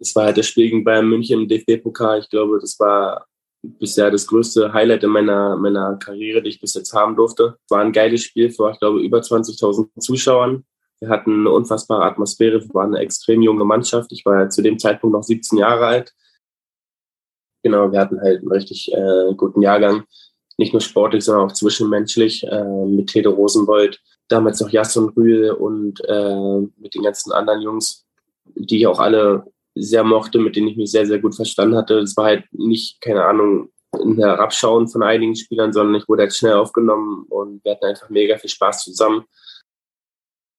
Es war halt das Spiel gegen Bayern München im DFB-Pokal. Ich glaube, das war bisher das größte Highlight in meiner, meiner Karriere, die ich bis jetzt haben durfte. War ein geiles Spiel vor, ich glaube, über 20.000 Zuschauern. Wir hatten eine unfassbare Atmosphäre. Wir waren eine extrem junge Mannschaft. Ich war zu dem Zeitpunkt noch 17 Jahre alt. Genau, wir hatten halt einen richtig äh, guten Jahrgang. Nicht nur sportlich, sondern auch zwischenmenschlich äh, mit Tede Rosenbold, damals noch Jason Rühl und äh, mit den ganzen anderen Jungs, die auch alle sehr mochte, mit denen ich mich sehr, sehr gut verstanden hatte. Es war halt nicht, keine Ahnung, ein Herabschauen von einigen Spielern, sondern ich wurde halt schnell aufgenommen und wir hatten einfach mega viel Spaß zusammen.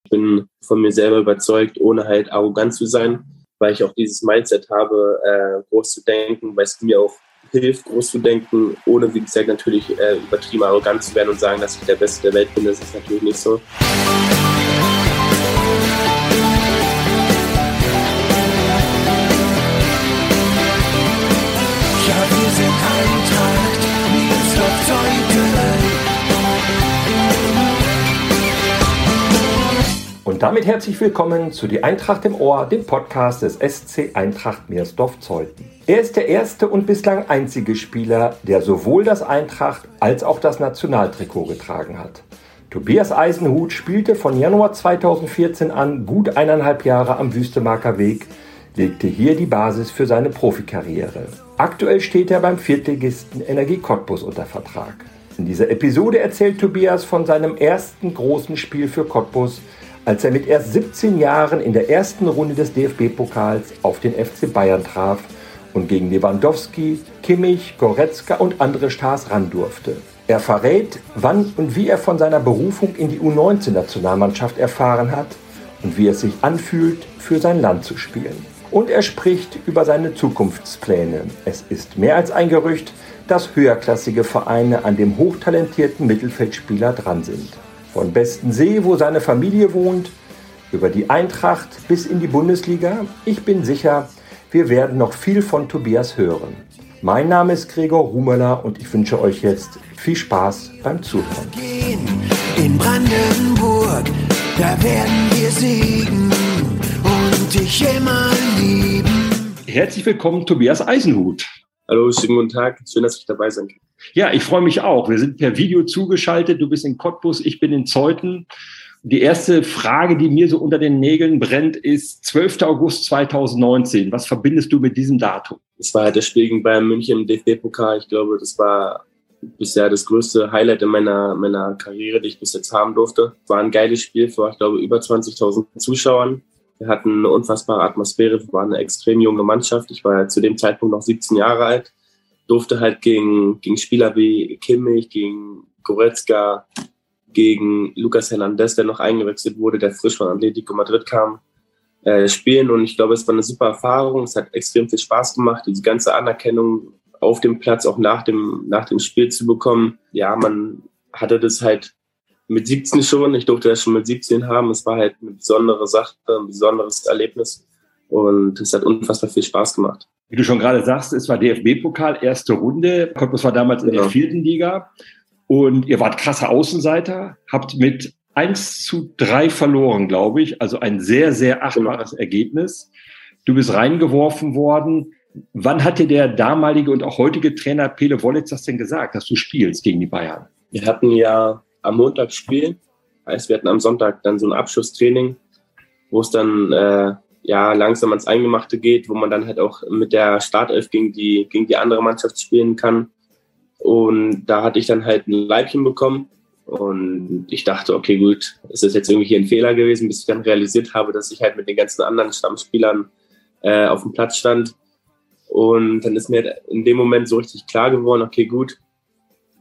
Ich bin von mir selber überzeugt, ohne halt arrogant zu sein, weil ich auch dieses Mindset habe, äh, groß zu denken, weil es mir auch hilft, groß zu denken, ohne, wie gesagt, natürlich äh, übertrieben arrogant zu werden und sagen, dass ich der Beste der Welt bin. Das ist natürlich nicht so. Und damit herzlich willkommen zu Die Eintracht im Ohr, dem Podcast des SC Eintracht Meersdorf-Zeuthen. Er ist der erste und bislang einzige Spieler, der sowohl das Eintracht als auch das Nationaltrikot getragen hat. Tobias Eisenhut spielte von Januar 2014 an gut eineinhalb Jahre am Wüstemarker Weg, legte hier die Basis für seine Profikarriere. Aktuell steht er beim Viertligisten Energie Cottbus unter Vertrag. In dieser Episode erzählt Tobias von seinem ersten großen Spiel für Cottbus, als er mit erst 17 Jahren in der ersten Runde des DFB-Pokals auf den FC Bayern traf und gegen Lewandowski, Kimmich, Goretzka und andere Stars ran durfte. Er verrät, wann und wie er von seiner Berufung in die U19-Nationalmannschaft erfahren hat und wie es sich anfühlt, für sein Land zu spielen. Und er spricht über seine Zukunftspläne. Es ist mehr als ein Gerücht, dass höherklassige Vereine an dem hochtalentierten Mittelfeldspieler dran sind. Von Bestensee, wo seine Familie wohnt, über die Eintracht bis in die Bundesliga. Ich bin sicher, wir werden noch viel von Tobias hören. Mein Name ist Gregor Rumeler und ich wünsche euch jetzt viel Spaß beim Zuhören. In Brandenburg, da werden wir siegen dich immer lieben. Herzlich willkommen, Tobias Eisenhut. Hallo, schönen guten Tag. Schön, dass ich dabei sein kann. Ja, ich freue mich auch. Wir sind per Video zugeschaltet. Du bist in Cottbus, ich bin in Zeuthen. Die erste Frage, die mir so unter den Nägeln brennt, ist 12. August 2019. Was verbindest du mit diesem Datum? Es war halt das Spiel gegen Bayern München im DFB-Pokal. Ich glaube, das war bisher das größte Highlight in meiner, meiner Karriere, die ich bis jetzt haben durfte. Es war ein geiles Spiel vor, ich glaube, über 20.000 Zuschauern. Wir hatten eine unfassbare Atmosphäre, wir waren eine extrem junge Mannschaft. Ich war zu dem Zeitpunkt noch 17 Jahre alt, durfte halt gegen, gegen Spieler wie Kimmich, gegen Goretzka, gegen Lucas Hernandez, der noch eingewechselt wurde, der frisch von Atletico Madrid kam, äh, spielen. Und ich glaube, es war eine super Erfahrung. Es hat extrem viel Spaß gemacht, diese ganze Anerkennung auf dem Platz, auch nach dem, nach dem Spiel zu bekommen. Ja, man hatte das halt mit 17 schon. Ich durfte das schon mit 17 haben. Es war halt eine besondere Sache, ein besonderes Erlebnis. Und es hat unfassbar viel Spaß gemacht. Wie du schon gerade sagst, es war DFB-Pokal, erste Runde. Cottbus war damals in der genau. vierten Liga. Und ihr wart krasse Außenseiter, habt mit 1 zu 3 verloren, glaube ich. Also ein sehr, sehr achtbares Ergebnis. Du bist reingeworfen worden. Wann hat dir der damalige und auch heutige Trainer Pele Wollitz das denn gesagt, dass du spielst gegen die Bayern? Wir hatten ja am Montag spielen. Heißt, wir hatten am Sonntag dann so ein Abschlusstraining, wo es dann äh, ja langsam ans Eingemachte geht, wo man dann halt auch mit der Startelf gegen die, gegen die andere Mannschaft spielen kann. Und da hatte ich dann halt ein Leibchen bekommen. Und ich dachte, okay, gut, es ist jetzt irgendwie hier ein Fehler gewesen, bis ich dann realisiert habe, dass ich halt mit den ganzen anderen Stammspielern äh, auf dem Platz stand. Und dann ist mir in dem Moment so richtig klar geworden, okay, gut,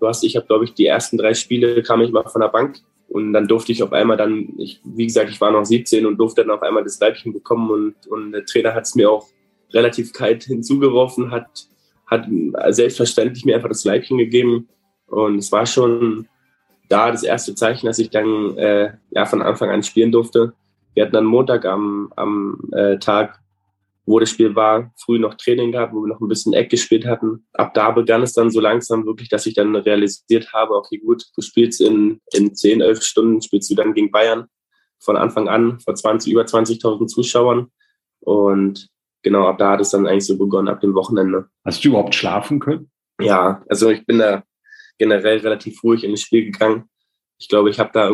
du hast, ich habe, glaube ich, die ersten drei Spiele kam ich mal von der Bank und dann durfte ich auf einmal dann, ich, wie gesagt, ich war noch 17 und durfte dann auf einmal das Leibchen bekommen und, und der Trainer hat es mir auch relativ kalt hinzugeworfen, hat, hat selbstverständlich mir einfach das Leibchen gegeben und es war schon da das erste Zeichen, dass ich dann äh, ja von Anfang an spielen durfte. Wir hatten dann Montag am, am äh, Tag wo das Spiel war, früh noch Training gehabt, wo wir noch ein bisschen Eck gespielt hatten. Ab da begann es dann so langsam wirklich, dass ich dann realisiert habe, okay, gut, du spielst in, in 10, 11 Stunden, spielst du dann gegen Bayern von Anfang an vor 20, über 20.000 Zuschauern. Und genau, ab da hat es dann eigentlich so begonnen, ab dem Wochenende. Hast du überhaupt schlafen können? Ja, also ich bin da generell relativ ruhig in das Spiel gegangen. Ich glaube, ich habe da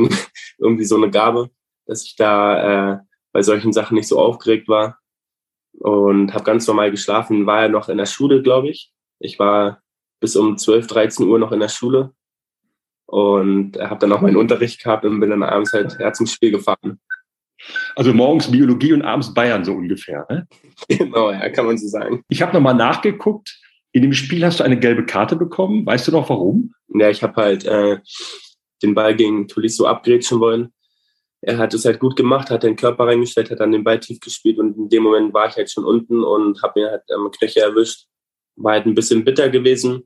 irgendwie so eine Gabe, dass ich da äh, bei solchen Sachen nicht so aufgeregt war und habe ganz normal geschlafen. War ja noch in der Schule, glaube ich. Ich war bis um 12, 13 Uhr noch in der Schule und habe dann auch meinen Unterricht gehabt und bin dann abends halt ja, zum Spiel gefahren. Also morgens Biologie und abends Bayern so ungefähr. Ne? Genau, ja, kann man so sagen. Ich habe nochmal nachgeguckt. In dem Spiel hast du eine gelbe Karte bekommen. Weißt du noch warum? Ja, ich habe halt äh, den Ball gegen Tolisso abgrätschen wollen. Er hat es halt gut gemacht, hat den Körper reingestellt, hat dann den Ball tief gespielt und in dem Moment war ich halt schon unten und habe mir halt ähm, Knöchel erwischt. War halt ein bisschen bitter gewesen.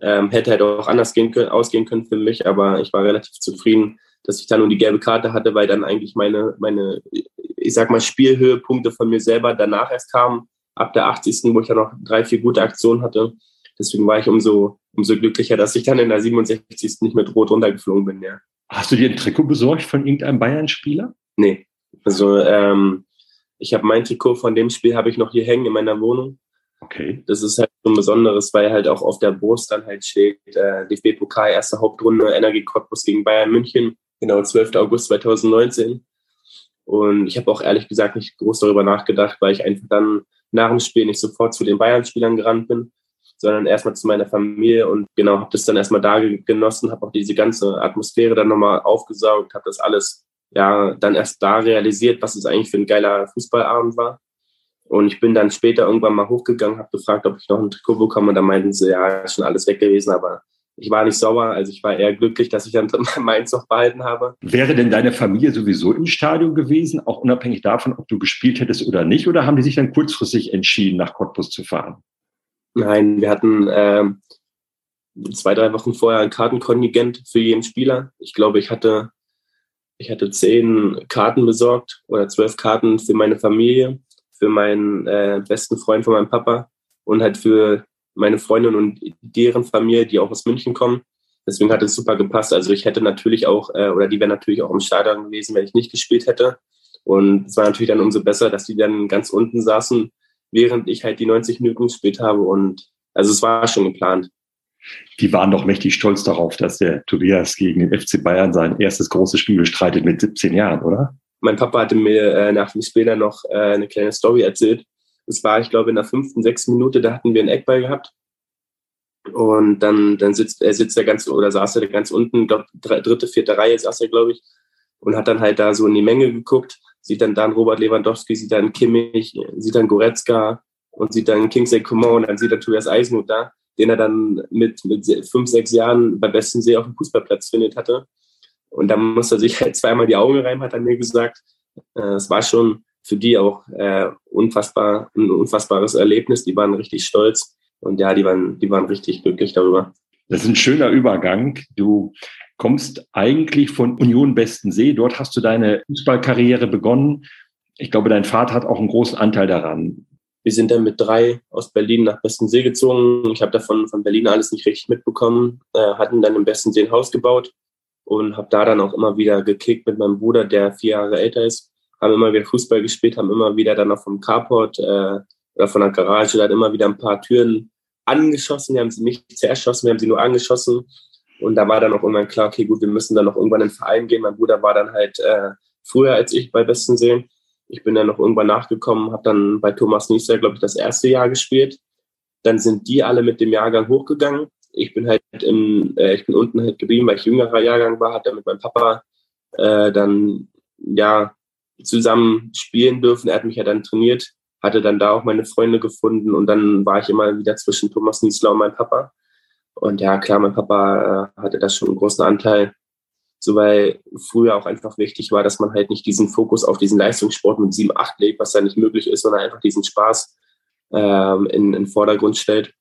Ähm, hätte halt auch anders gehen können, ausgehen können für mich, aber ich war relativ zufrieden, dass ich dann nur die gelbe Karte hatte, weil dann eigentlich meine, meine, ich sag mal, Spielhöhepunkte von mir selber danach erst kamen, ab der 80. wo ich ja noch drei, vier gute Aktionen hatte. Deswegen war ich umso, umso glücklicher, dass ich dann in der 67. nicht mit Rot runtergeflogen bin, ja. Hast du dir ein Trikot besorgt von irgendeinem Bayern-Spieler? Nee. Also ähm, ich habe mein Trikot von dem Spiel habe ich noch hier hängen in meiner Wohnung. Okay. Das ist halt so ein Besonderes, weil halt auch auf der Brust dann halt steht, äh, DFB-Pokal, erste Hauptrunde, Energie Cottbus gegen Bayern München, genau, 12. August 2019. Und ich habe auch ehrlich gesagt nicht groß darüber nachgedacht, weil ich einfach dann nach dem Spiel nicht sofort zu den Bayern-Spielern gerannt bin, sondern erstmal zu meiner Familie und genau, habe das dann erstmal da genossen, habe auch diese ganze Atmosphäre dann nochmal aufgesaugt, habe das alles ja dann erst da realisiert, was es eigentlich für ein geiler Fußballabend war. Und ich bin dann später irgendwann mal hochgegangen, habe gefragt, ob ich noch ein Trikot bekomme. Und da meinten sie, ja, ist schon alles weg gewesen. Aber ich war nicht sauer. Also ich war eher glücklich, dass ich dann meins noch behalten habe. Wäre denn deine Familie sowieso im Stadion gewesen, auch unabhängig davon, ob du gespielt hättest oder nicht? Oder haben die sich dann kurzfristig entschieden, nach Cottbus zu fahren? Nein, wir hatten äh, zwei, drei Wochen vorher ein Kartenkontingent für jeden Spieler. Ich glaube, ich hatte, ich hatte zehn Karten besorgt oder zwölf Karten für meine Familie für meinen äh, besten Freund von meinem Papa und halt für meine Freundin und deren Familie, die auch aus München kommen. Deswegen hat es super gepasst. Also ich hätte natürlich auch, äh, oder die wären natürlich auch im Stadion gewesen, wenn ich nicht gespielt hätte. Und es war natürlich dann umso besser, dass die dann ganz unten saßen, während ich halt die 90 Minuten gespielt habe. Und also es war schon geplant. Die waren doch mächtig stolz darauf, dass der Tobias gegen den FC Bayern sein erstes großes Spiel bestreitet mit 17 Jahren, oder? mein Papa hatte mir äh, nach dem Spiel dann noch äh, eine kleine Story erzählt. Das war, ich glaube, in der fünften, sechsten Minute, da hatten wir einen Eckball gehabt. Und dann, dann sitzt er sitzt er ganz oder saß er ganz unten, glaub, dritte, vierte Reihe saß er, glaube ich, und hat dann halt da so in die Menge geguckt, sieht dann dann Robert Lewandowski, sieht dann Kimmich, sieht dann Goretzka und sieht dann Kingsley Coman und dann sieht er Tobias Eisenhut da, den er dann mit, mit fünf, sechs Jahren bei besten See auf dem Fußballplatz findet hatte. Und da musste er sich halt zweimal die Augen reiben, hat er mir gesagt. Äh, es war schon für die auch äh, unfassbar, ein unfassbares Erlebnis. Die waren richtig stolz und ja, die waren, die waren richtig glücklich darüber. Das ist ein schöner Übergang. Du kommst eigentlich von Union Bestensee. Dort hast du deine Fußballkarriere begonnen. Ich glaube, dein Vater hat auch einen großen Anteil daran. Wir sind dann mit drei aus Berlin nach Bestensee gezogen. Ich habe davon von Berlin alles nicht richtig mitbekommen. Äh, hatten dann im Bestensee ein Haus gebaut und habe da dann auch immer wieder gekickt mit meinem Bruder, der vier Jahre älter ist. Haben immer wieder Fußball gespielt, haben immer wieder dann auch vom Carport äh, oder von der Garage dann immer wieder ein paar Türen angeschossen. Wir haben sie nicht zerschossen, wir haben sie nur angeschossen. Und da war dann auch irgendwann klar, okay, gut, wir müssen dann noch irgendwann in den Verein gehen. Mein Bruder war dann halt äh, früher als ich bei Bestensee. Ich bin dann noch irgendwann nachgekommen, habe dann bei Thomas Nieser, glaube ich, das erste Jahr gespielt. Dann sind die alle mit dem Jahrgang hochgegangen ich bin halt im, äh, ich bin unten halt geblieben, weil ich jüngerer Jahrgang war, hat dann mit meinem Papa äh, dann ja zusammen spielen dürfen. Er hat mich ja dann trainiert, hatte dann da auch meine Freunde gefunden und dann war ich immer wieder zwischen Thomas Niesler und meinem Papa. Und ja, klar, mein Papa äh, hatte da schon einen großen Anteil, so weil früher auch einfach wichtig war, dass man halt nicht diesen Fokus auf diesen Leistungssport mit 7, 8 legt, was da nicht möglich ist, sondern einfach diesen Spaß ähm, in, in den Vordergrund stellt.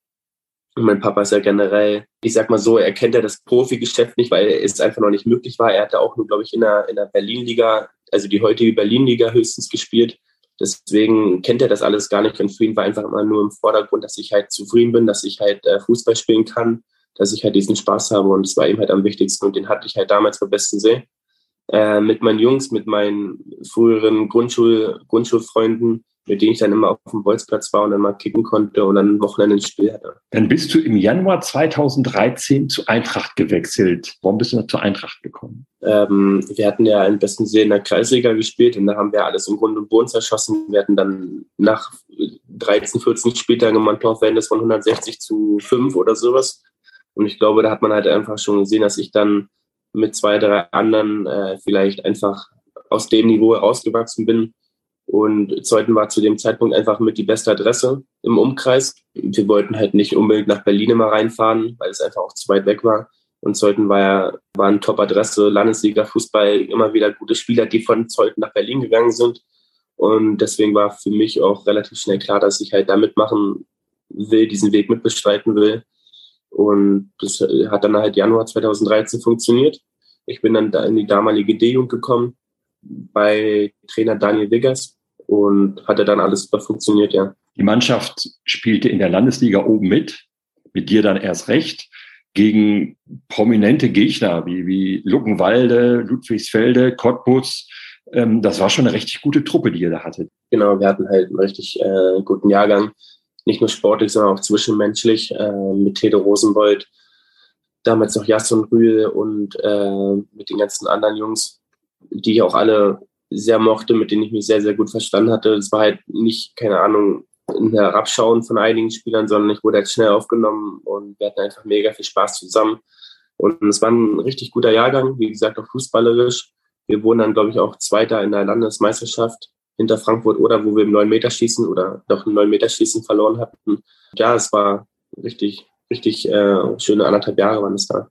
Und mein Papa ist ja generell, ich sag mal so, er kennt ja das Profigeschäft nicht, weil es einfach noch nicht möglich war. Er hatte auch nur, glaube ich, in der, in der Berlin-Liga, also die heutige Berlin-Liga höchstens gespielt. Deswegen kennt er das alles gar nicht. Und für ihn war einfach immer nur im Vordergrund, dass ich halt zufrieden bin, dass ich halt äh, Fußball spielen kann, dass ich halt diesen Spaß habe. Und das war ihm halt am wichtigsten. Und den hatte ich halt damals beim besten See. Äh, mit meinen Jungs, mit meinen früheren Grundschul Grundschulfreunden mit denen ich dann immer auf dem Bolzplatz war und dann mal kicken konnte und dann ein Wochenende ein Spiel hatte. Dann bist du im Januar 2013 zu Eintracht gewechselt. Warum bist du noch zur Eintracht gekommen? Ähm, wir hatten ja im besten See in der Kreisliga gespielt und da haben wir alles im Grund und Boden zerschossen. Wir hatten dann nach 13, 14 Spieltagen immer ein Torverhältnis von 160 zu 5 oder sowas. Und ich glaube, da hat man halt einfach schon gesehen, dass ich dann mit zwei, drei anderen äh, vielleicht einfach aus dem Niveau herausgewachsen bin. Und Zeuthen war zu dem Zeitpunkt einfach mit die beste Adresse im Umkreis. Wir wollten halt nicht unbedingt nach Berlin immer reinfahren, weil es einfach auch zu weit weg war. Und Zeuthen war ja war eine Top-Adresse, Landesliga-Fußball, immer wieder gute Spieler, die von Zeuthen nach Berlin gegangen sind. Und deswegen war für mich auch relativ schnell klar, dass ich halt da mitmachen will, diesen Weg mitbestreiten will. Und das hat dann halt Januar 2013 funktioniert. Ich bin dann in die damalige D-Jugend gekommen bei Trainer Daniel Wiggers und hatte dann alles super funktioniert, ja. Die Mannschaft spielte in der Landesliga oben mit, mit dir dann erst recht, gegen prominente Gegner wie, wie Luckenwalde, Ludwigsfelde, Cottbus. Ähm, das war schon eine richtig gute Truppe, die ihr da hattet. Genau, wir hatten halt einen richtig äh, guten Jahrgang. Nicht nur sportlich, sondern auch zwischenmenschlich äh, mit Tede Rosenbold, damals noch Jasson Rühl und äh, mit den ganzen anderen Jungs, die auch alle sehr mochte, mit denen ich mich sehr, sehr gut verstanden hatte. Es war halt nicht, keine Ahnung, ein Herabschauen von einigen Spielern, sondern ich wurde halt schnell aufgenommen und wir hatten einfach mega viel Spaß zusammen. Und es war ein richtig guter Jahrgang, wie gesagt, auch fußballerisch. Wir wurden dann, glaube ich, auch Zweiter in der Landesmeisterschaft hinter Frankfurt oder wo wir im 9-Meter-Schießen oder doch im 9-Meter-Schießen verloren hatten. Ja, es war richtig, richtig äh, schöne anderthalb Jahre waren es da.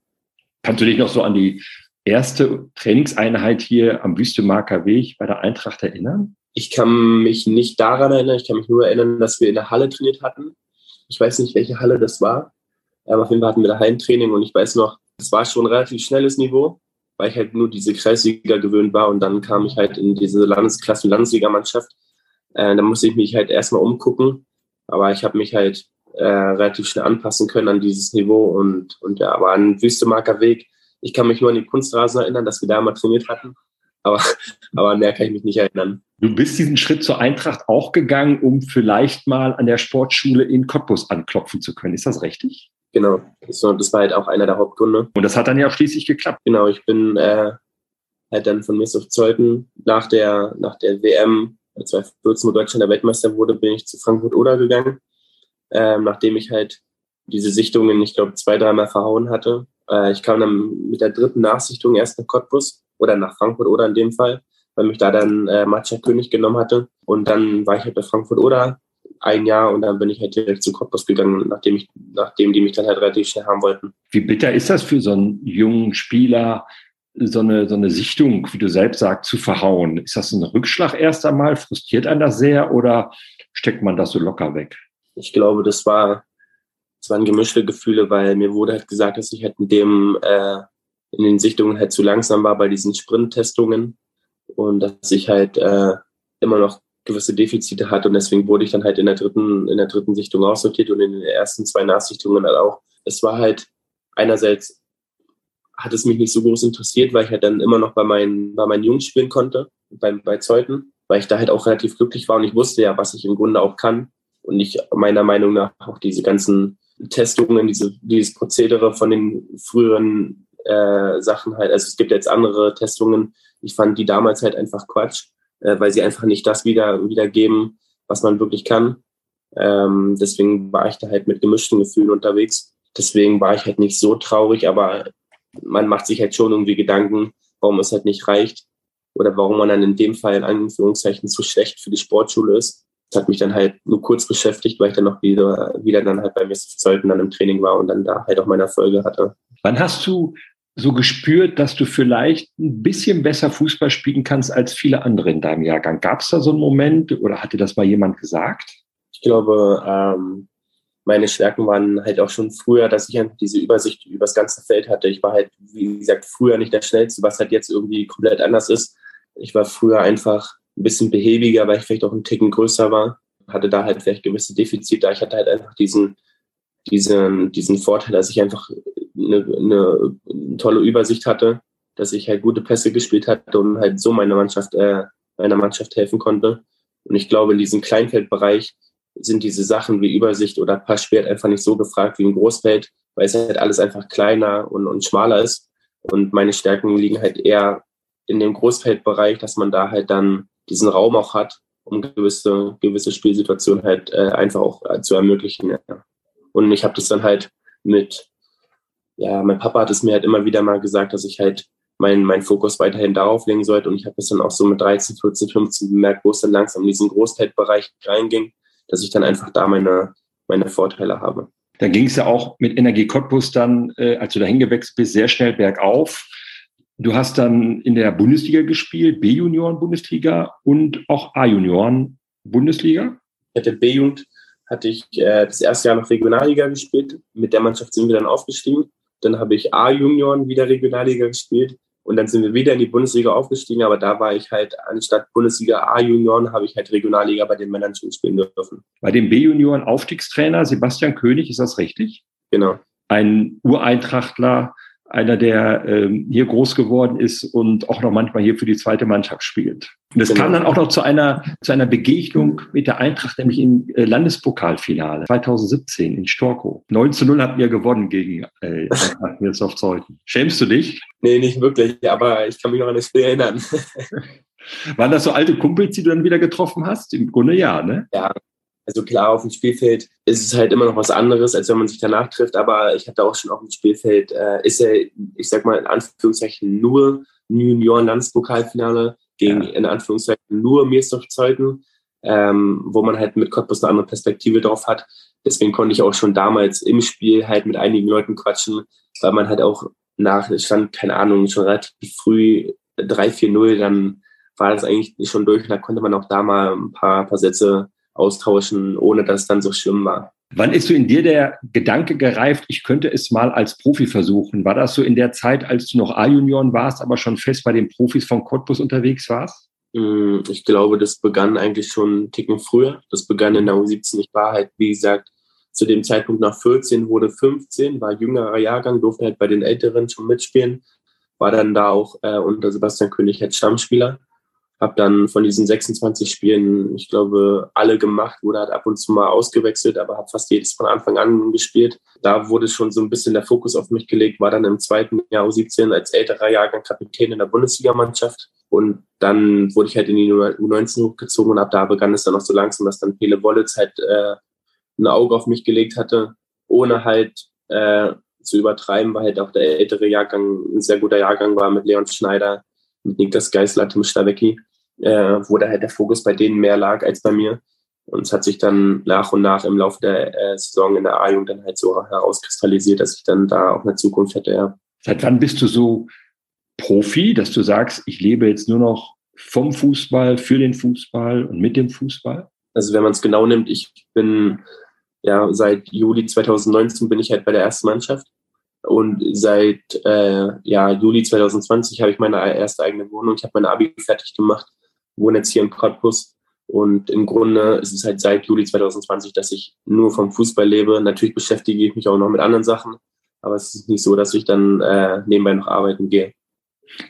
Kannst du dich noch so an die erste Trainingseinheit hier am Wüstemarker Weg bei der Eintracht erinnern? Ich kann mich nicht daran erinnern. Ich kann mich nur erinnern, dass wir in der Halle trainiert hatten. Ich weiß nicht, welche Halle das war. Aber auf jeden Fall hatten wir da Heimtraining und ich weiß noch, es war schon ein relativ schnelles Niveau weil ich halt nur diese Kreisliga gewöhnt war und dann kam ich halt in diese Landesklasse- Landesligamannschaft. Äh, da musste ich mich halt erstmal umgucken, aber ich habe mich halt äh, relativ schnell anpassen können an dieses Niveau und, und ja, aber an Wüstemarker Weg. Ich kann mich nur an die Kunstrasen erinnern, dass wir da mal trainiert hatten, aber, aber an mehr kann ich mich nicht erinnern. Du bist diesen Schritt zur Eintracht auch gegangen, um vielleicht mal an der Sportschule in Cottbus anklopfen zu können. Ist das richtig? Genau, das war halt auch einer der Hauptgründe. Und das hat dann ja schließlich geklappt. Genau, ich bin äh, halt dann von Miss of Zeuthen nach der, nach der WM 2014, wo Deutschland der Weltmeister wurde, bin ich zu Frankfurt-Oder gegangen, ähm, nachdem ich halt diese Sichtungen, ich glaube, zwei, dreimal verhauen hatte. Äh, ich kam dann mit der dritten Nachsichtung erst nach Cottbus oder nach Frankfurt-Oder in dem Fall, weil mich da dann äh, Matcha König genommen hatte. Und dann war ich halt bei Frankfurt-Oder ein Jahr und dann bin ich halt direkt zu Cottbus gegangen, nachdem, ich, nachdem die mich dann halt relativ schnell haben wollten. Wie bitter ist das für so einen jungen Spieler, so eine, so eine Sichtung, wie du selbst sagst, zu verhauen? Ist das ein Rückschlag erst einmal? Frustriert einen das sehr oder steckt man das so locker weg? Ich glaube, das war, das waren gemischte Gefühle, weil mir wurde halt gesagt, dass ich halt in dem, äh, in den Sichtungen halt zu langsam war bei diesen Sprint-Testungen und dass ich halt äh, immer noch gewisse Defizite hat und deswegen wurde ich dann halt in der dritten, in der dritten Sichtung aussortiert und in den ersten zwei Nachsichtungen halt auch. Es war halt einerseits hat es mich nicht so groß interessiert, weil ich halt dann immer noch bei meinen, bei meinen Jungs spielen konnte, bei, bei Zeuten, weil ich da halt auch relativ glücklich war und ich wusste ja, was ich im Grunde auch kann und ich meiner Meinung nach auch diese ganzen Testungen, diese, dieses Prozedere von den früheren äh, Sachen halt, also es gibt jetzt andere Testungen, ich fand die damals halt einfach Quatsch äh, weil sie einfach nicht das wieder, wiedergeben, was man wirklich kann. Ähm, deswegen war ich da halt mit gemischten Gefühlen unterwegs. Deswegen war ich halt nicht so traurig, aber man macht sich halt schon irgendwie Gedanken, warum es halt nicht reicht oder warum man dann in dem Fall in Anführungszeichen zu schlecht für die Sportschule ist. Das hat mich dann halt nur kurz beschäftigt, weil ich dann noch wieder, wieder dann halt beim Zeugten dann im Training war und dann da halt auch meine Erfolge hatte. Wann hast du so gespürt, dass du vielleicht ein bisschen besser Fußball spielen kannst als viele andere in deinem Jahrgang. Gab es da so einen Moment oder hat dir das mal jemand gesagt? Ich glaube, ähm, meine Stärken waren halt auch schon früher, dass ich einfach diese Übersicht über das ganze Feld hatte. Ich war halt, wie gesagt, früher nicht der Schnellste, was halt jetzt irgendwie komplett anders ist. Ich war früher einfach ein bisschen behäbiger, weil ich vielleicht auch einen Ticken größer war. Hatte da halt vielleicht gewisse Defizite. Ich hatte halt einfach diesen, diesen, diesen Vorteil, dass ich einfach eine, eine tolle Übersicht hatte, dass ich halt gute Pässe gespielt hatte und halt so meine Mannschaft, äh, meiner Mannschaft helfen konnte. Und ich glaube, in diesem Kleinfeldbereich sind diese Sachen wie Übersicht oder Passspiel halt einfach nicht so gefragt wie im Großfeld, weil es halt alles einfach kleiner und, und schmaler ist. Und meine Stärken liegen halt eher in dem Großfeldbereich, dass man da halt dann diesen Raum auch hat, um gewisse, gewisse Spielsituationen halt äh, einfach auch äh, zu ermöglichen. Ja. Und ich habe das dann halt mit, ja, mein Papa hat es mir halt immer wieder mal gesagt, dass ich halt meinen mein Fokus weiterhin darauf legen sollte. Und ich habe es dann auch so mit 13, 14, 15 bemerkt, wo es dann langsam in diesen Großfeldbereich reinging, dass ich dann einfach da meine, meine Vorteile habe. Da ging es ja auch mit Energie Cottbus dann, äh, als du da hingewechselt bist, sehr schnell bergauf. Du hast dann in der Bundesliga gespielt, B-Junioren-Bundesliga und auch A-Junioren-Bundesliga. Ich hatte B-Jugend, hatte ich äh, das erste Jahr noch Regionalliga gespielt. Mit der Mannschaft sind wir dann aufgestiegen. Dann habe ich A-Junioren wieder Regionalliga gespielt und dann sind wir wieder in die Bundesliga aufgestiegen, aber da war ich halt, anstatt Bundesliga A-Junioren, habe ich halt Regionalliga bei den Männern schon spielen dürfen. Bei dem B-Junioren Aufstiegstrainer Sebastian König, ist das richtig? Genau. Ein Ureintrachtler, einer, der ähm, hier groß geworden ist und auch noch manchmal hier für die zweite Mannschaft spielt. Und es genau. kam dann auch noch zu einer, zu einer Begegnung mit der Eintracht, nämlich im äh, Landespokalfinale 2017 in Storkow. 9 zu 0 hatten wir gewonnen gegen äh, Eintracht Zeuthen. Schämst du dich? Nee, nicht wirklich, aber ich kann mich noch an das Spiel erinnern. Waren das so alte Kumpels, die du dann wieder getroffen hast? Im Grunde ja, ne? Ja, also klar, auf dem Spielfeld ist es halt immer noch was anderes, als wenn man sich danach trifft. Aber ich hatte auch schon auf dem Spielfeld, äh, ist er, ich sag mal in Anführungszeichen, nur Junioren-Landespokalfinale gegen ja. in Anführungszeichen nur Mirsdorf-Zeiten, ähm, wo man halt mit Cottbus eine andere Perspektive drauf hat. Deswegen konnte ich auch schon damals im Spiel halt mit einigen Leuten quatschen, weil man halt auch nach, es stand, keine Ahnung, schon relativ früh 3-4-0, dann war das eigentlich schon durch. Da konnte man auch da mal ein paar, paar Sätze austauschen, ohne dass es dann so schlimm war. Wann ist so in dir der Gedanke gereift, ich könnte es mal als Profi versuchen? War das so in der Zeit, als du noch A-Junioren warst, aber schon fest bei den Profis von Cottbus unterwegs warst? Mm, ich glaube, das begann eigentlich schon einen Ticken früher. Das begann in der U17. Ich war halt, wie gesagt, zu dem Zeitpunkt nach 14, wurde 15, war jüngerer Jahrgang, durfte halt bei den Älteren schon mitspielen, war dann da auch äh, unter Sebastian König als Stammspieler habe dann von diesen 26 Spielen, ich glaube, alle gemacht, wurde halt ab und zu mal ausgewechselt, aber habe fast jedes von Anfang an gespielt. Da wurde schon so ein bisschen der Fokus auf mich gelegt, war dann im zweiten Jahr U17 als älterer Jahrgang Kapitän in der Bundesligamannschaft. Und dann wurde ich halt in die U19 hochgezogen und ab da begann es dann auch so langsam, dass dann Pele Wollitz halt äh, ein Auge auf mich gelegt hatte, ohne halt äh, zu übertreiben, weil halt auch der ältere Jahrgang ein sehr guter Jahrgang war mit Leon Schneider, mit Niklas Geisler, Tim Stavecki äh, wo da halt der Fokus bei denen mehr lag als bei mir. Und es hat sich dann nach und nach im Laufe der äh, Saison in der A-Jugend dann halt so herauskristallisiert, dass ich dann da auch eine Zukunft hätte, ja. Seit wann bist du so Profi, dass du sagst, ich lebe jetzt nur noch vom Fußball, für den Fußball und mit dem Fußball? Also wenn man es genau nimmt, ich bin ja seit Juli 2019 bin ich halt bei der ersten Mannschaft und seit äh, ja, Juli 2020 habe ich meine erste eigene Wohnung. Ich habe meine Abi fertig gemacht wohne jetzt hier in Cottbus und im Grunde ist es halt seit Juli 2020, dass ich nur vom Fußball lebe. Natürlich beschäftige ich mich auch noch mit anderen Sachen, aber es ist nicht so, dass ich dann äh, nebenbei noch arbeiten gehe.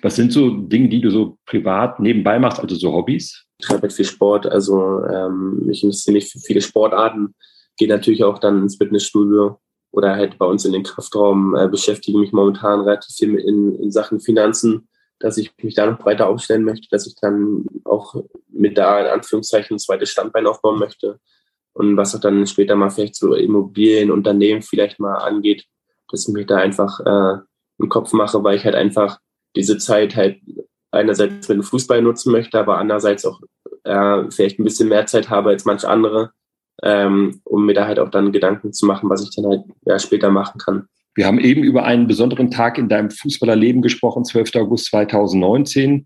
Was sind so Dinge, die du so privat nebenbei machst, also so Hobbys? Ich treibe halt viel Sport, also ähm, mich interessiere mich für viele Sportarten, gehe natürlich auch dann ins Fitnessstudio oder halt bei uns in den Kraftraum, äh, beschäftige mich momentan relativ viel in, in Sachen Finanzen dass ich mich da noch breiter aufstellen möchte, dass ich dann auch mit da in Anführungszeichen ein zweites Standbein aufbauen möchte. Und was auch dann später mal vielleicht so Immobilien, Unternehmen vielleicht mal angeht, dass ich mir da einfach äh, einen Kopf mache, weil ich halt einfach diese Zeit halt einerseits mit dem Fußball nutzen möchte, aber andererseits auch äh, vielleicht ein bisschen mehr Zeit habe als manche andere, ähm, um mir da halt auch dann Gedanken zu machen, was ich dann halt ja, später machen kann. Wir haben eben über einen besonderen Tag in deinem Fußballerleben gesprochen, 12. August 2019.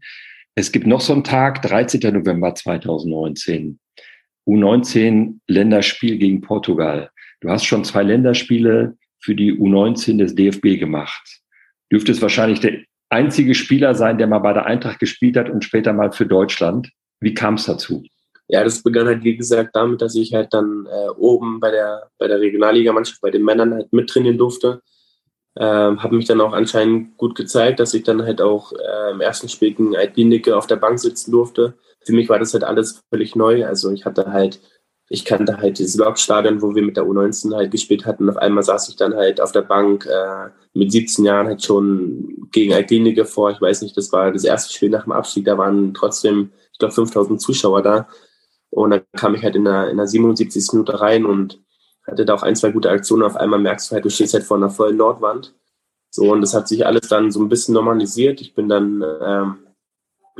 Es gibt noch so einen Tag, 13. November 2019. U19 Länderspiel gegen Portugal. Du hast schon zwei Länderspiele für die U19 des DFB gemacht. Dürftest wahrscheinlich der einzige Spieler sein, der mal bei der Eintracht gespielt hat und später mal für Deutschland. Wie kam es dazu? Ja, das begann halt, wie gesagt, damit, dass ich halt dann äh, oben bei der, bei der Regionalligamannschaft, bei den Männern halt mittrainieren durfte. Ähm, habe mich dann auch anscheinend gut gezeigt, dass ich dann halt auch äh, im ersten Spiel gegen Altbinicke auf der Bank sitzen durfte. für mich war das halt alles völlig neu. Also ich hatte halt, ich kannte halt dieses Lokstadion, wo wir mit der U19 halt gespielt hatten. Auf einmal saß ich dann halt auf der Bank äh, mit 17 Jahren halt schon gegen Altlinige vor. Ich weiß nicht, das war das erste Spiel nach dem Abstieg. Da waren trotzdem, ich glaube, 5000 Zuschauer da. Und dann kam ich halt in der, in der 77. Minute rein und hatte da auch ein, zwei gute Aktionen. Auf einmal merkst du halt, du stehst halt vor einer vollen Nordwand. So, und das hat sich alles dann so ein bisschen normalisiert. Ich bin dann ähm,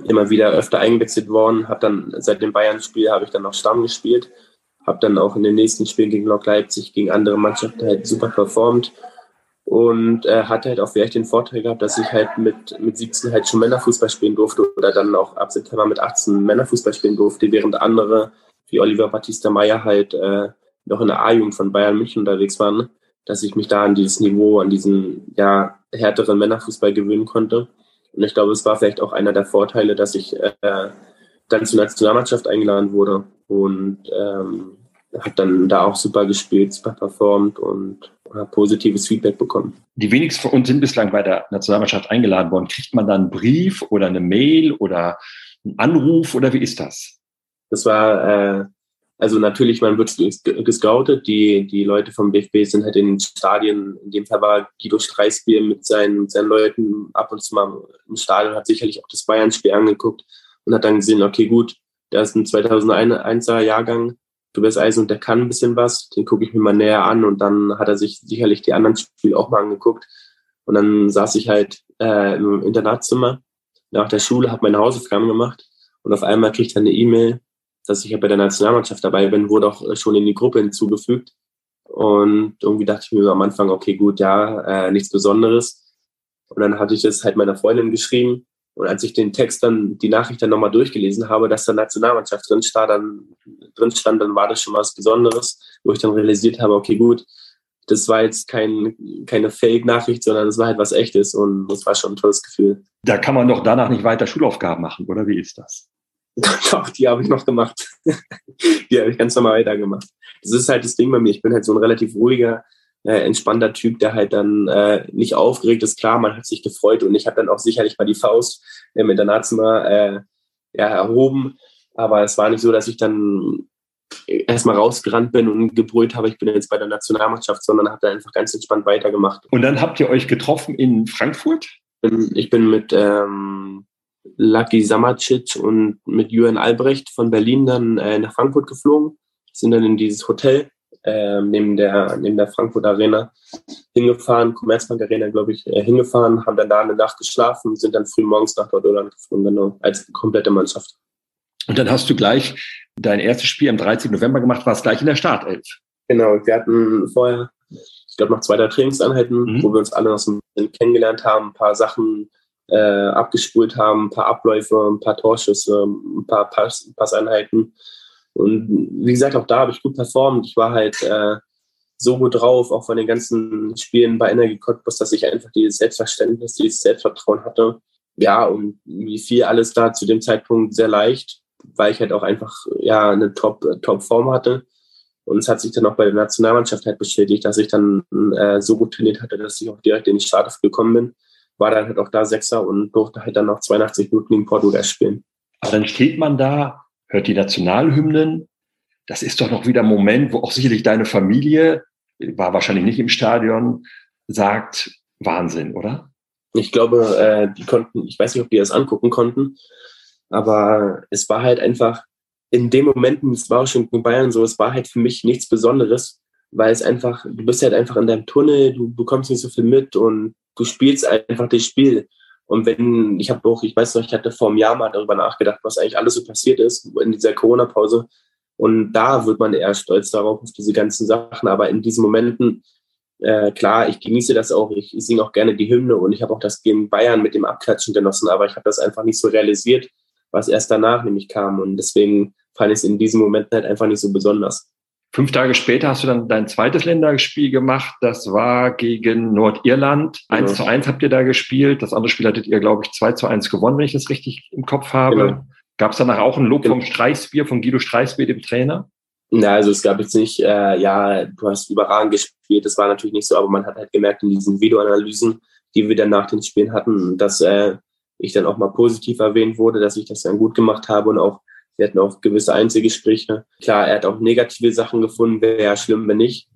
immer wieder öfter eingewechselt worden, habe dann seit dem Bayern-Spiel habe ich dann auch Stamm gespielt, habe dann auch in den nächsten Spielen gegen Lok Leipzig, gegen andere Mannschaften halt super performt und äh, hatte halt auch vielleicht den Vorteil gehabt, dass ich halt mit, mit 17 halt schon Männerfußball spielen durfte oder dann auch ab September mit 18 Männerfußball spielen durfte, während andere wie Oliver Battista Meyer halt äh, noch in der A-Jugend von Bayern München unterwegs waren, dass ich mich da an dieses Niveau, an diesen ja, härteren Männerfußball gewöhnen konnte. Und ich glaube, es war vielleicht auch einer der Vorteile, dass ich äh, dann zur Nationalmannschaft eingeladen wurde und ähm, habe dann da auch super gespielt, super performt und habe positives Feedback bekommen. Die wenigsten von uns sind bislang bei der Nationalmannschaft eingeladen worden. Kriegt man dann einen Brief oder eine Mail oder einen Anruf oder wie ist das? Das war äh, also natürlich, man wird gescoutet. Die, die Leute vom BFB sind halt in den Stadien. In dem Fall war Guido Streisbier mit seinen, seinen Leuten ab und zu mal im Stadion, hat sicherlich auch das Bayern-Spiel angeguckt und hat dann gesehen, okay, gut, der ist ein 2001er Jahrgang, Tobias Eisen und der kann ein bisschen was, den gucke ich mir mal näher an und dann hat er sich sicherlich die anderen Spiele auch mal angeguckt. Und dann saß ich halt äh, im Internatszimmer nach der Schule, habe meine Hausaufgaben gemacht und auf einmal kriegt er eine E-Mail, dass ich ja bei der Nationalmannschaft dabei bin, wurde auch äh, schon in die Gruppe hinzugefügt. Und irgendwie dachte ich mir am Anfang, okay, gut, ja, äh, nichts Besonderes. Und dann hatte ich das halt meiner Freundin geschrieben. Und als ich den Text dann, die Nachricht dann nochmal durchgelesen habe, dass da Nationalmannschaft drin stand, dann, drin stand, dann war das schon was Besonderes, wo ich dann realisiert habe, okay, gut, das war jetzt kein, keine Fake-Nachricht, sondern es war halt was Echtes und das war schon ein tolles Gefühl. Da kann man doch danach nicht weiter Schulaufgaben machen, oder wie ist das? Doch, die habe ich noch gemacht. die habe ich ganz normal weitergemacht. Das ist halt das Ding bei mir. Ich bin halt so ein relativ ruhiger, äh, entspannter Typ, der halt dann äh, nicht aufgeregt ist. Klar, man hat sich gefreut und ich habe dann auch sicherlich mal die Faust im Internatszimmer äh, ja, erhoben. Aber es war nicht so, dass ich dann erstmal rausgerannt bin und gebrüllt habe, ich bin jetzt bei der Nationalmannschaft, sondern habe da einfach ganz entspannt weitergemacht. Und dann habt ihr euch getroffen in Frankfurt? Ich bin mit ähm, Lucky Samacic und mit Jürgen Albrecht von Berlin dann äh, nach Frankfurt geflogen, sind dann in dieses Hotel äh, neben, der, neben der Frankfurt Arena hingefahren, Commerzbank Arena, glaube ich, äh, hingefahren, haben dann da eine Nacht geschlafen, sind dann früh morgens nach Nordirland geflogen, genau, als komplette Mannschaft. Und dann hast du gleich dein erstes Spiel am 13. November gemacht, warst gleich in der Startelf. Genau, wir hatten vorher, ich glaube, noch zwei, drei Trainingseinheiten, mhm. wo wir uns alle noch so ein bisschen kennengelernt haben, ein paar Sachen äh, abgespult haben, ein paar Abläufe, ein paar Torschüsse, ein paar Pass Passeinheiten. Und wie gesagt, auch da habe ich gut performt. Ich war halt äh, so gut drauf, auch von den ganzen Spielen bei Energie Cottbus, dass ich einfach dieses Selbstverständnis, dieses Selbstvertrauen hatte. Ja, und wie viel alles da zu dem Zeitpunkt sehr leicht, weil ich halt auch einfach ja eine Top, Top hatte. Und es hat sich dann auch bei der Nationalmannschaft halt bestätigt, dass ich dann äh, so gut trainiert hatte, dass ich auch direkt in die Startelf gekommen bin war dann halt auch da Sechser und durfte halt dann noch 82 Minuten gegen Portugal spielen. Aber dann steht man da, hört die Nationalhymnen. Das ist doch noch wieder ein Moment, wo auch sicherlich deine Familie, war wahrscheinlich nicht im Stadion, sagt, Wahnsinn, oder? Ich glaube, äh, die konnten, ich weiß nicht, ob die das angucken konnten, aber es war halt einfach in dem Moment, es war auch schon in Bayern so, es war halt für mich nichts Besonderes, weil es einfach, du bist halt einfach in deinem Tunnel, du bekommst nicht so viel mit und du spielst einfach das Spiel. Und wenn, ich habe auch, ich weiß noch, ich hatte vor einem Jahr mal darüber nachgedacht, was eigentlich alles so passiert ist in dieser Corona-Pause. Und da wird man eher stolz darauf, auf diese ganzen Sachen. Aber in diesen Momenten, äh, klar, ich genieße das auch, ich, ich singe auch gerne die Hymne und ich habe auch das gegen Bayern mit dem Abklatschen genossen, aber ich habe das einfach nicht so realisiert, was erst danach nämlich kam. Und deswegen fand ich es in diesen Momenten halt einfach nicht so besonders. Fünf Tage später hast du dann dein zweites Länderspiel gemacht. Das war gegen Nordirland. Genau. 1 zu 1 habt ihr da gespielt. Das andere Spiel hattet ihr, glaube ich, 2 zu 1 gewonnen, wenn ich das richtig im Kopf habe. Genau. Gab es danach auch ein Lob genau. vom Streichsbier, von Guido Streichsbier, dem Trainer? Na, also es gab jetzt nicht, äh, ja, du hast überragend gespielt. Das war natürlich nicht so, aber man hat halt gemerkt in diesen Videoanalysen, die wir dann nach den Spielen hatten, dass äh, ich dann auch mal positiv erwähnt wurde, dass ich das dann gut gemacht habe und auch Wir hatten auch gewisse Einzelgespräche. Klar, er hat auch negative Sachen gefunden, wäre ja schlimm, wenn nicht.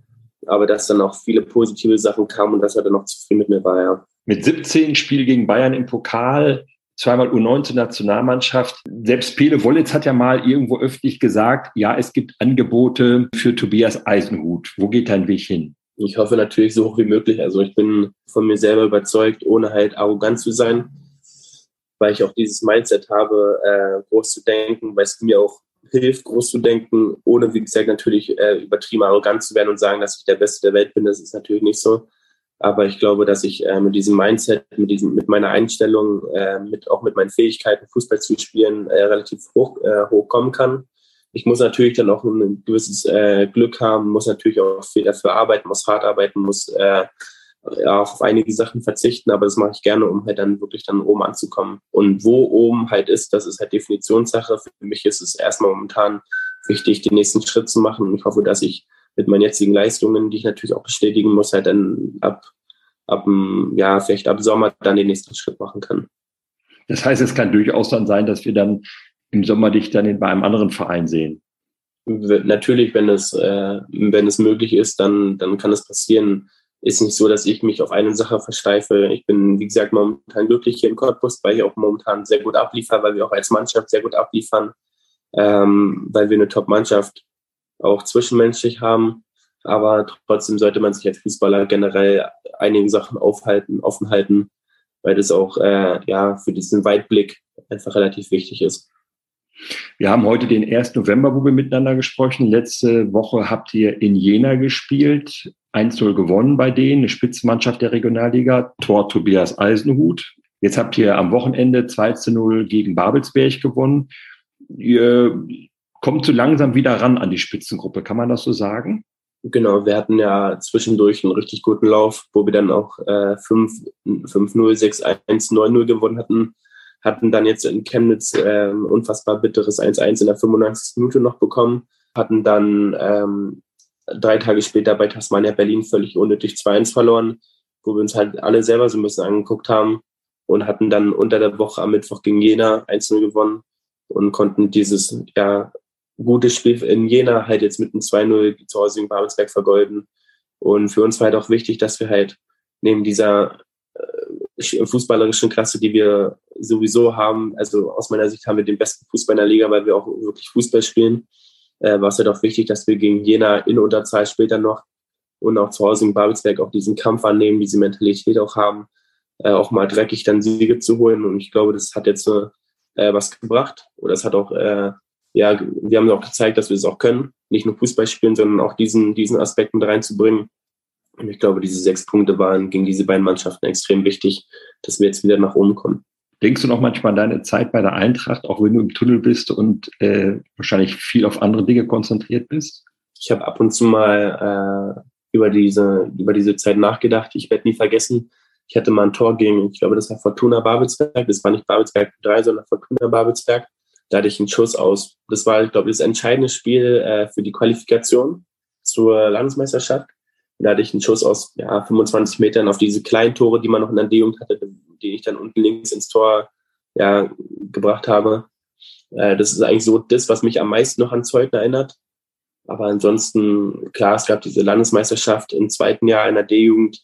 Aber dass dann auch viele positive Sachen kamen und dass er dann noch zufrieden mit mir war, ja. Mit 17 Spiel gegen Bayern im Pokal, zweimal U19-Nationalmannschaft. Selbst Pele Wollitz hat ja mal irgendwo öffentlich gesagt, ja, es gibt Angebote für Tobias Eisenhut. Wo geht dein Weg hin? Ich hoffe natürlich so hoch wie möglich. Also ich bin von mir selber überzeugt, ohne halt arrogant zu sein weil ich auch dieses Mindset habe, äh, groß zu denken, weil es mir auch hilft, groß zu denken, ohne, wie gesagt, natürlich äh, übertrieben arrogant zu werden und sagen, dass ich der Beste der Welt bin. Das ist natürlich nicht so. Aber ich glaube, dass ich äh, mit diesem Mindset, mit diesem, mit meiner Einstellung, äh, mit auch mit meinen Fähigkeiten, Fußball zu spielen, äh, relativ hoch, äh, hoch kommen kann. Ich muss natürlich dann auch ein gewisses äh, Glück haben, muss natürlich auch viel dafür arbeiten, muss hart arbeiten, muss äh, ja, auf einige Sachen verzichten, aber das mache ich gerne, um halt dann wirklich dann oben anzukommen. Und wo oben halt ist, das ist halt Definitionssache. Für mich ist es erstmal momentan wichtig, den nächsten Schritt zu machen. Und ich hoffe, dass ich mit meinen jetzigen Leistungen, die ich natürlich auch bestätigen muss, halt dann ab, ab ja, vielleicht ab Sommer dann den nächsten Schritt machen kann. Das heißt, es kann durchaus dann sein, dass wir dann im Sommer dich dann bei einem anderen Verein sehen. Natürlich, wenn es, äh, wenn es möglich ist, dann, dann kann es passieren ist nicht so, dass ich mich auf eine Sache versteife. Ich bin, wie gesagt, momentan glücklich hier in Cottbus, weil ich auch momentan sehr gut abliefere, weil wir auch als Mannschaft sehr gut abliefern, ähm, weil wir eine Top-Mannschaft auch zwischenmenschlich haben. Aber trotzdem sollte man sich als Fußballer generell einigen Sachen aufhalten, offen halten, weil das auch äh, ja für diesen Weitblick einfach relativ wichtig ist. Wir haben heute den 1. November, wo wir miteinander gesprochen. Letzte Woche habt ihr in Jena gespielt. 1-0 gewonnen bei denen, eine Spitzenmannschaft der Regionalliga, Tor Tobias Eisenhut. Jetzt habt ihr am Wochenende 2-0 gegen Babelsberg gewonnen. Ihr kommt so langsam wieder ran an die Spitzengruppe, kann man das so sagen? Genau, wir hatten ja zwischendurch einen richtig guten Lauf, wo wir dann auch äh, 5-0, 6-1, 9-0 gewonnen hatten. Hatten dann jetzt in Chemnitz äh, unfassbar bitteres 1-1 in der 95. Minute noch bekommen. Hatten dann ähm, drei Tage später bei Tasmania Berlin völlig unnötig 2-1 verloren, wo wir uns halt alle selber so ein bisschen angeguckt haben und hatten dann unter der Woche am Mittwoch gegen Jena 1-0 gewonnen und konnten dieses ja, gute Spiel in Jena halt jetzt mit einem 2-0 zu Hause in Babelsberg vergolden. Und für uns war halt auch wichtig, dass wir halt neben dieser äh, fußballerischen Klasse, die wir sowieso haben, also aus meiner Sicht haben wir den besten Fußball in der Liga, weil wir auch wirklich Fußball spielen, äh, war es halt auch wichtig, dass wir gegen Jena in Unterzahl später noch und auch zu Hause in Babelsberg auch diesen Kampf annehmen, diese Mentalität auch haben, äh, auch mal dreckig dann Siege zu holen. Und ich glaube, das hat jetzt äh, was gebracht. Oder es hat auch, äh, ja, wir haben auch gezeigt, dass wir es auch können. Nicht nur Fußball spielen, sondern auch diesen, diesen Aspekten reinzubringen. Und ich glaube, diese sechs Punkte waren gegen diese beiden Mannschaften extrem wichtig, dass wir jetzt wieder nach oben kommen. Denkst du noch manchmal an deine Zeit bei der Eintracht, auch wenn du im Tunnel bist und äh, wahrscheinlich viel auf andere Dinge konzentriert bist? Ich habe ab und zu mal äh, über, diese, über diese Zeit nachgedacht. Ich werde nie vergessen, ich hatte mal ein Tor gegen, ich glaube, das war Fortuna Babelsberg. Das war nicht Babelsberg 3, sondern Fortuna Babelsberg. Da hatte ich einen Schuss aus. Das war, ich glaube, das entscheidende Spiel äh, für die Qualifikation zur Landesmeisterschaft. Da hatte ich einen Schuss aus ja, 25 Metern auf diese kleinen Tore, die man noch in der D-Jugend hatte, die ich dann unten links ins Tor ja, gebracht habe. Äh, das ist eigentlich so das, was mich am meisten noch an Zeugn erinnert. Aber ansonsten, klar, es gab diese Landesmeisterschaft im zweiten Jahr einer D-Jugend,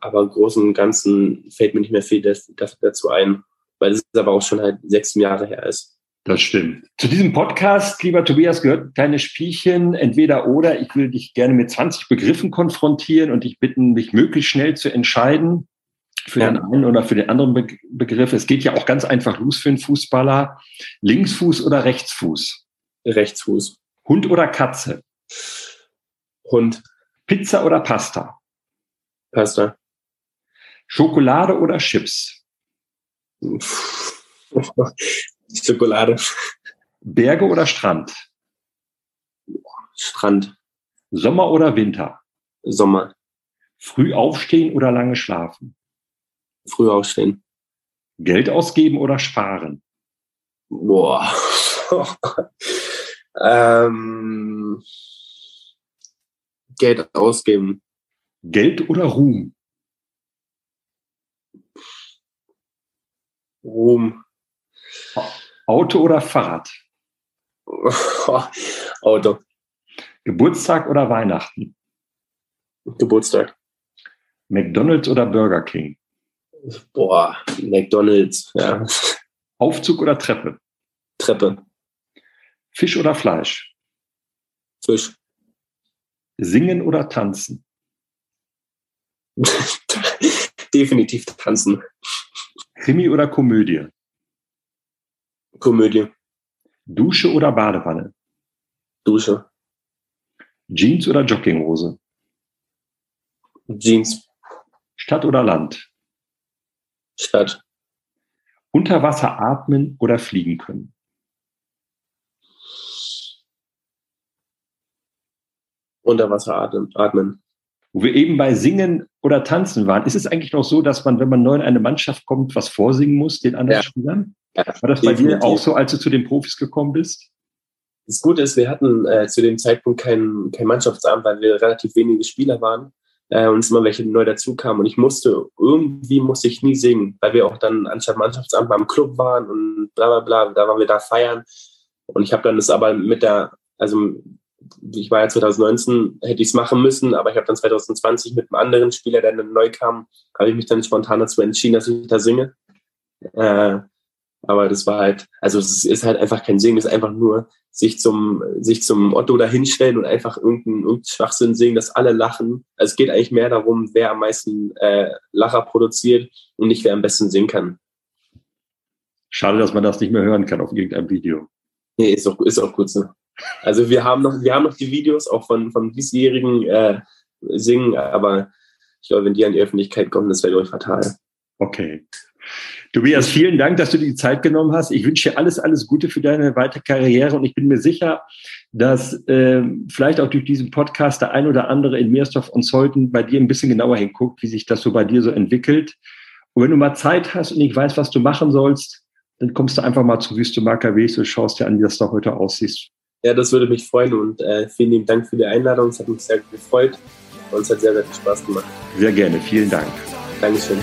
aber im Großen und Ganzen fällt mir nicht mehr viel dazu ein, weil es aber auch schon halt sechs Jahre her ist. Das stimmt. Zu diesem Podcast, lieber Tobias, gehört ein kleines Spielchen, entweder oder. Ich will dich gerne mit 20 Begriffen konfrontieren und dich bitten, mich möglichst schnell zu entscheiden für den einen oder für den anderen Be Begriff. Es geht ja auch ganz einfach los für einen Fußballer. Linksfuß oder Rechtsfuß? Rechtsfuß. Hund oder Katze? Hund. Pizza oder Pasta? Pasta. Schokolade oder Chips? Schokolade. Berge oder Strand? Strand. Sommer oder Winter? Sommer. Früh aufstehen oder lange schlafen? Früh aufstehen. Geld ausgeben oder sparen? Boah. ähm, Geld ausgeben. Geld oder Ruhm? Ruhm. Auto oder Fahrrad? Auto. Geburtstag oder Weihnachten? Geburtstag. McDonald's oder Burger King? Boah, McDonald's, ja. Aufzug oder Treppe? Treppe. Fisch oder Fleisch? Fisch. Singen oder tanzen? Definitiv tanzen. Krimi oder Komödie? Komödie. Dusche oder Badewanne? Dusche. Jeans oder Jogginghose? Jeans. Stadt oder Land? Stadt. Unter Wasser atmen oder fliegen können? Unter Wasser atmen. Wo wir eben bei Singen oder Tanzen waren, ist es eigentlich noch so, dass man, wenn man neu in eine Mannschaft kommt, was vorsingen muss, den anderen ja. Spielern? Ja, War das bei dir auch so, als du zu den Profis gekommen bist? Das Gute ist, wir hatten äh, zu dem Zeitpunkt kein, kein Mannschaftsamt, weil wir relativ wenige Spieler waren äh, und es immer welche neu dazukamen. Und ich musste, irgendwie musste ich nie singen, weil wir auch dann anstatt Mannschaftsamt beim Club waren und bla bla bla, da waren wir da feiern. Und ich habe dann das aber mit der, also ich war ja 2019, hätte ich es machen müssen, aber ich habe dann 2020 mit einem anderen Spieler, der dann neu kam, habe ich mich dann spontan dazu entschieden, dass ich da singe. Äh, aber das war halt, also es ist halt einfach kein Singen, es ist einfach nur sich zum, sich zum Otto dahinstellen und einfach irgendeinen, irgendeinen Schwachsinn singen, dass alle lachen. Also es geht eigentlich mehr darum, wer am meisten äh, Lacher produziert und nicht wer am besten singen kann. Schade, dass man das nicht mehr hören kann auf irgendeinem Video. Nee, ist auch, ist auch gut so. Also wir haben noch, wir haben noch die Videos auch von, von diesjährigen äh, Singen, aber ich glaube, wenn die an die Öffentlichkeit kommen, das wäre, glaube fatal. Okay. Tobias, vielen Dank, dass du dir die Zeit genommen hast. Ich wünsche dir alles, alles Gute für deine weitere Karriere und ich bin mir sicher, dass äh, vielleicht auch durch diesen Podcast der ein oder andere in Meersdorf und Zeuthen bei dir ein bisschen genauer hinguckt, wie sich das so bei dir so entwickelt. Und wenn du mal Zeit hast und nicht weißt, was du machen sollst, dann kommst du einfach mal zu Wüste Marker Weg und schaust dir an, wie das da heute aussieht. Ja, das würde mich freuen und äh, vielen lieben Dank für die Einladung. Es hat mich sehr gefreut und es hat sehr, sehr viel Spaß gemacht. Sehr gerne. Vielen Dank. Dankeschön.